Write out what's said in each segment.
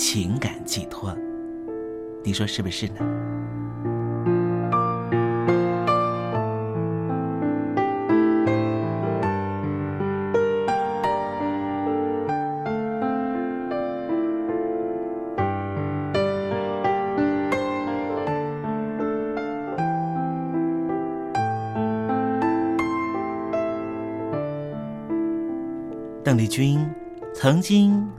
情感寄托，你说是不是呢？邓丽君。曾经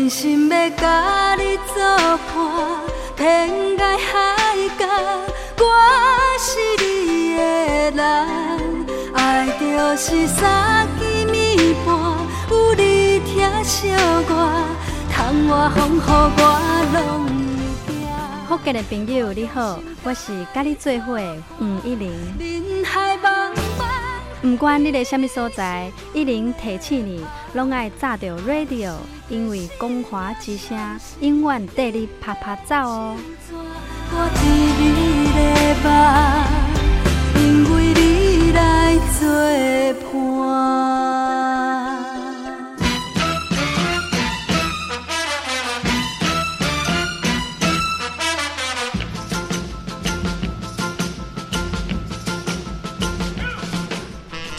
真心要甲你作伴，天涯海角，我是你的人，爱就是三更暝半，有你疼惜我，窗外风雨我拢会惊。福建的朋友你好，我是甲你做伙的黄一玲。人海不管你在什么所在，一零提醒你，拢爱炸着 radio，因为光华之声永远带你啪啪走哦。因为你来作伴。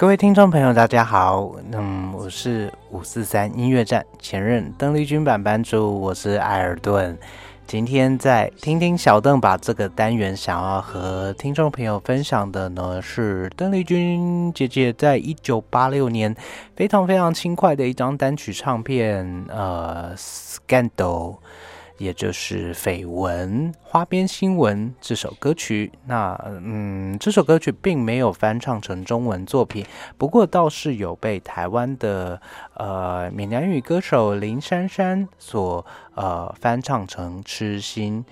各位听众朋友，大家好。嗯，我是五四三音乐站前任邓丽君版班主，我是艾尔顿。今天在听听小邓把这个单元想要和听众朋友分享的呢，是邓丽君姐姐在一九八六年非常非常轻快的一张单曲唱片，呃，《Scandal》。也就是绯闻、花边新闻这首歌曲，那嗯，这首歌曲并没有翻唱成中文作品，不过倒是有被台湾的呃闽南语歌手林珊珊所呃翻唱成《痴心》。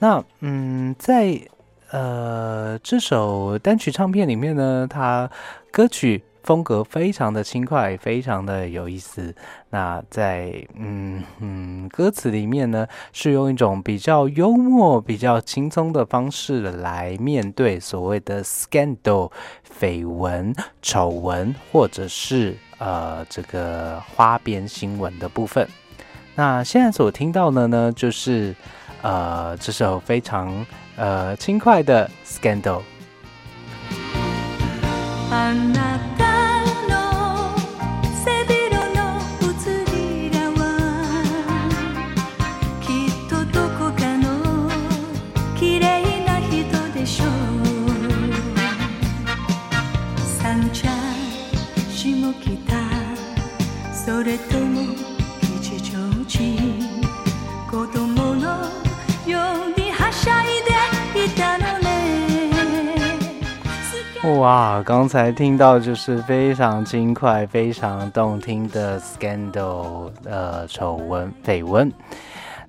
那嗯，在呃这首单曲唱片里面呢，它歌曲。风格非常的轻快，非常的有意思。那在嗯嗯歌词里面呢，是用一种比较幽默、比较轻松的方式来面对所谓的 scandal 绯闻、丑闻，或者是呃这个花边新闻的部分。那现在所听到的呢，就是呃这首非常呃轻快的 scandal。哇，刚才听到就是非常轻快、非常动听的 scandal，呃，丑闻、绯闻。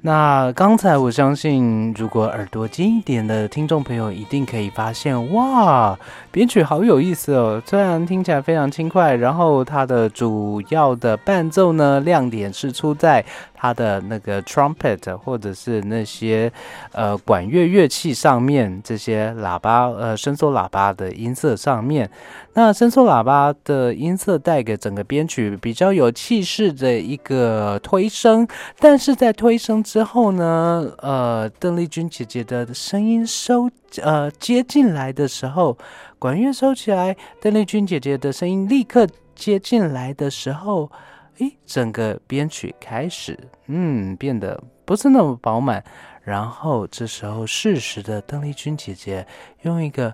那刚才我相信，如果耳朵尖一点的听众朋友，一定可以发现，哇，编曲好有意思哦！虽然听起来非常轻快，然后它的主要的伴奏呢，亮点是出在。它的那个 trumpet 或者是那些呃管乐乐器上面，这些喇叭呃伸缩喇叭的音色上面，那伸缩喇叭的音色带给整个编曲比较有气势的一个推升，但是在推升之后呢，呃，邓丽君姐姐的声音收呃接进来的时候，管乐收起来，邓丽君姐姐的声音立刻接进来的时候。诶，整个编曲开始，嗯，变得不是那么饱满。然后这时候，适时的邓丽君姐姐用一个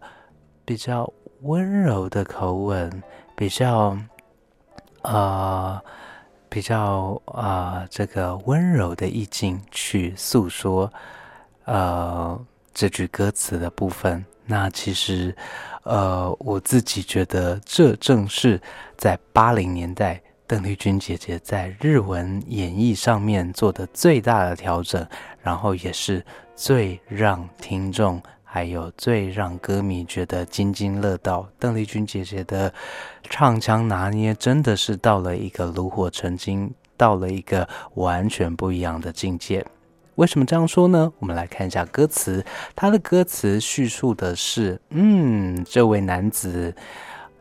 比较温柔的口吻，比较呃，比较啊，这个温柔的意境去诉说呃这句歌词的部分。那其实，呃，我自己觉得这正是在八零年代。邓丽君姐姐在日文演绎上面做的最大的调整，然后也是最让听众还有最让歌迷觉得津津乐道。邓丽君姐姐的唱腔拿捏真的是到了一个炉火纯青，到了一个完全不一样的境界。为什么这样说呢？我们来看一下歌词，他的歌词叙述的是，嗯，这位男子。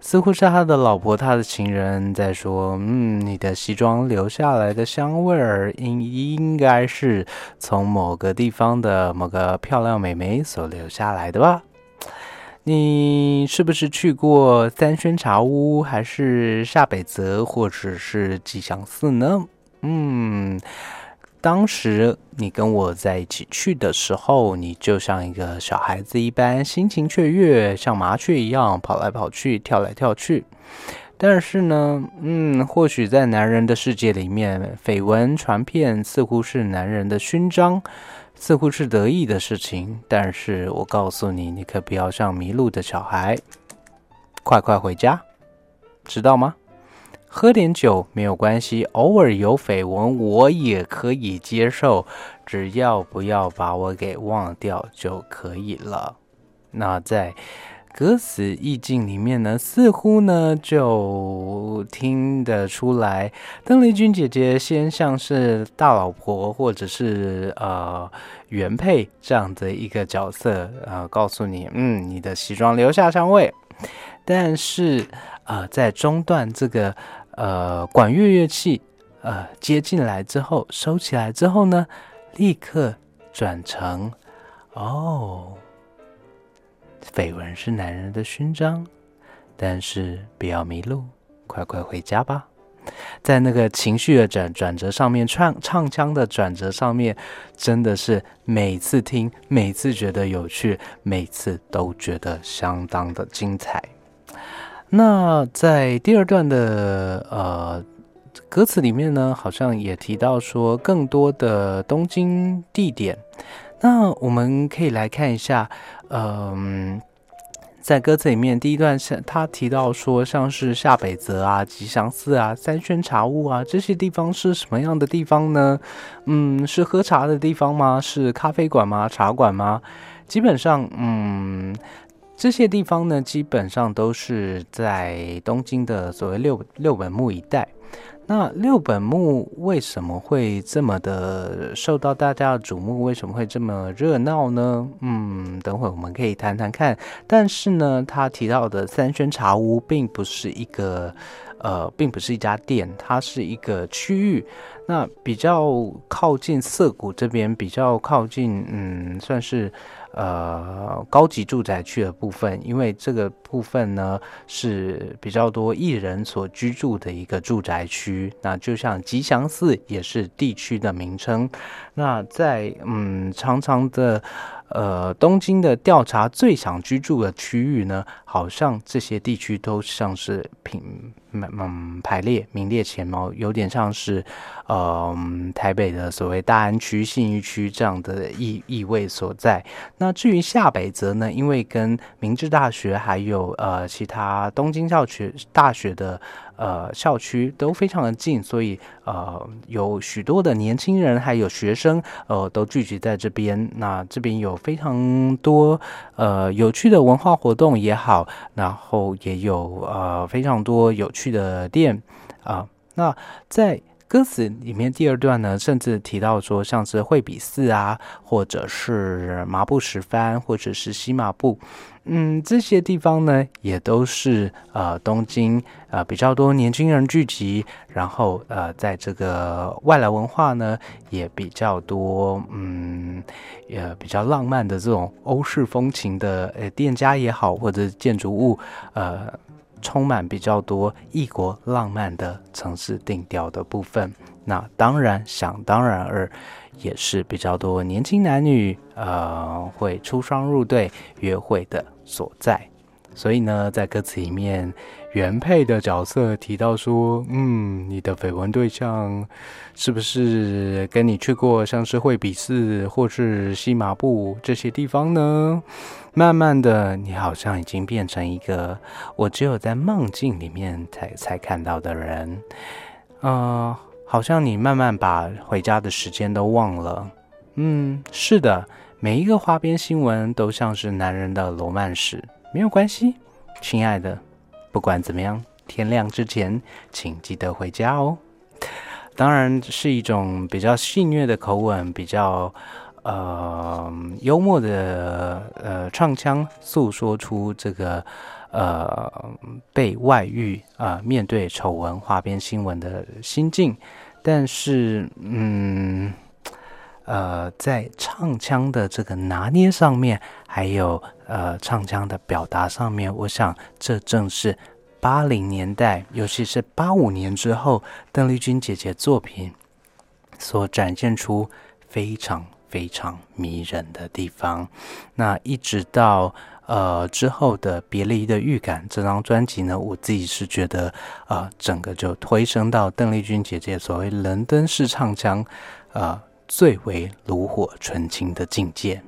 似乎是他的老婆，他的情人在说：“嗯，你的西装留下来的香味儿，应应该是从某个地方的某个漂亮美眉所留下来的吧？你是不是去过三轩茶屋，还是下北泽，或者是吉祥寺呢？嗯。”当时你跟我在一起去的时候，你就像一个小孩子一般，心情雀跃，像麻雀一样跑来跑去，跳来跳去。但是呢，嗯，或许在男人的世界里面，绯闻传遍似乎是男人的勋章，似乎是得意的事情。但是我告诉你，你可不要像迷路的小孩。快快回家，知道吗？喝点酒没有关系，偶尔有绯闻我也可以接受，只要不要把我给忘掉就可以了。那在歌词意境里面呢，似乎呢就听得出来，邓丽君姐姐先像是大老婆或者是呃原配这样的一个角色，呃，告诉你，嗯，你的西装留下香味，但是呃，在中段这个。呃，管乐乐器，呃，接进来之后收起来之后呢，立刻转成哦，绯闻是男人的勋章，但是不要迷路，快快回家吧。在那个情绪的转转折上面，唱唱腔的转折上面，真的是每次听，每次觉得有趣，每次都觉得相当的精彩。那在第二段的呃歌词里面呢，好像也提到说更多的东京地点。那我们可以来看一下，嗯，在歌词里面第一段是他提到说，像是下北泽啊、吉祥寺啊、三轩茶屋啊这些地方是什么样的地方呢？嗯，是喝茶的地方吗？是咖啡馆吗？茶馆吗？基本上，嗯。这些地方呢，基本上都是在东京的所谓六六本木一带。那六本木为什么会这么的受到大家的瞩目？为什么会这么热闹呢？嗯，等会我们可以谈谈看。但是呢，他提到的三轩茶屋并不是一个，呃，并不是一家店，它是一个区域。那比较靠近涩谷这边，比较靠近，嗯，算是。呃，高级住宅区的部分，因为这个部分呢是比较多艺人所居住的一个住宅区。那就像吉祥寺也是地区的名称。那在嗯，长长的。呃，东京的调查最想居住的区域呢，好像这些地区都像是品嗯排列名列前茅，有点像是呃台北的所谓大安区、信义区这样的意意味所在。那至于下北泽呢，因为跟明治大学还有呃其他东京校区大学的。呃，校区都非常的近，所以呃，有许多的年轻人还有学生，呃，都聚集在这边。那这边有非常多呃有趣的文化活动也好，然后也有呃非常多有趣的店啊。那在歌词里面第二段呢，甚至提到说，像是惠比寺啊，或者是麻布十番，或者是西麻布。嗯，这些地方呢，也都是呃东京呃比较多年轻人聚集，然后呃在这个外来文化呢也比较多，嗯，也比较浪漫的这种欧式风情的呃店家也好，或者建筑物，呃，充满比较多异国浪漫的城市定调的部分。那当然，想当然而。也是比较多年轻男女，呃，会出双入对约会的所在。所以呢，在歌词里面，原配的角色提到说：“嗯，你的绯闻对象是不是跟你去过像是惠比寺或是西麻布这些地方呢？”慢慢的，你好像已经变成一个我只有在梦境里面才才看到的人，呃。好像你慢慢把回家的时间都忘了。嗯，是的，每一个花边新闻都像是男人的罗曼史。没有关系，亲爱的，不管怎么样，天亮之前请记得回家哦。当然是一种比较戏谑的口吻，比较呃幽默的呃唱腔，诉说出这个。呃，被外遇啊，面对丑闻、花边新闻的心境，但是，嗯，呃，在唱腔的这个拿捏上面，还有呃，唱腔的表达上面，我想这正是八零年代，尤其是八五年之后，邓丽君姐姐作品所展现出非常非常迷人的地方。那一直到。呃，之后的《别离的预感》这张专辑呢，我自己是觉得，呃，整个就推升到邓丽君姐姐所谓伦敦式唱腔，呃，最为炉火纯青的境界。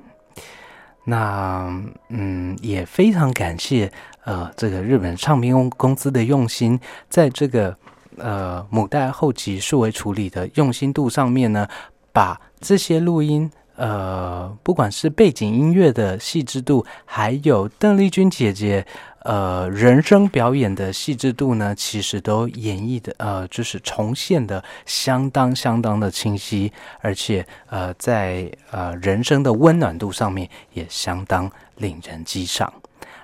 那，嗯，也非常感谢，呃这个日本唱片公司的用心，在这个呃母带后期数位处理的用心度上面呢，把这些录音。呃，不管是背景音乐的细致度，还有邓丽君姐姐呃人声表演的细致度呢，其实都演绎的呃，就是重现的相当相当的清晰，而且呃，在呃人声的温暖度上面也相当令人激赏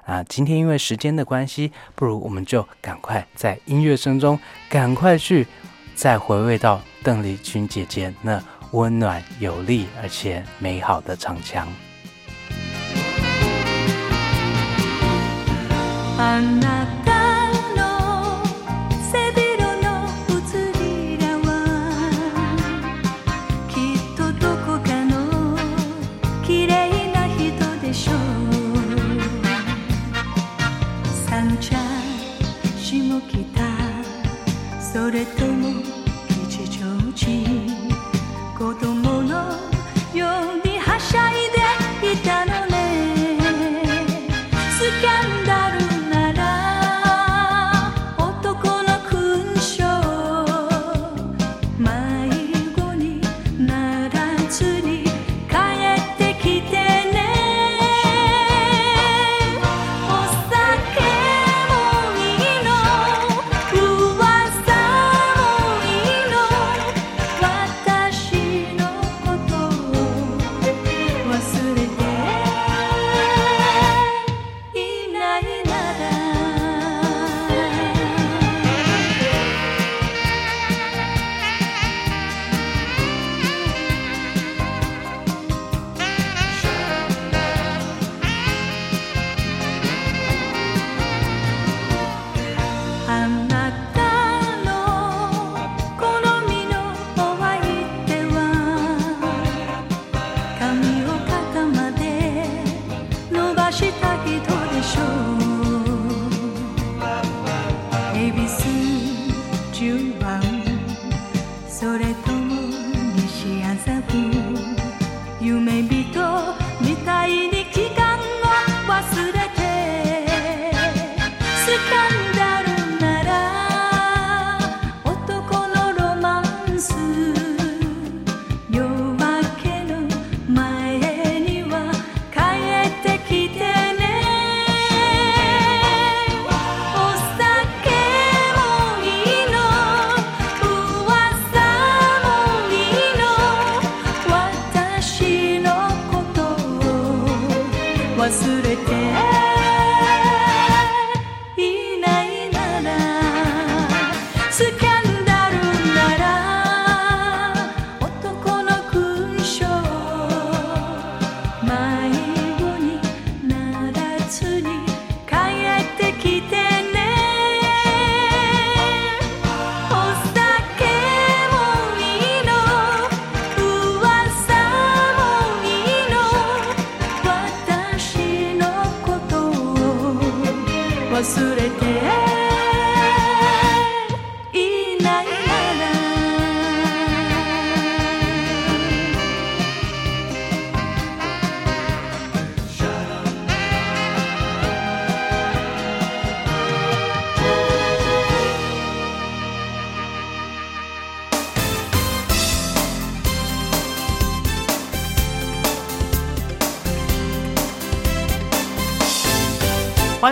啊。今天因为时间的关系，不如我们就赶快在音乐声中赶快去再回味到邓丽君姐姐那。温暖有力而且美好的唱腔。那一朵的树。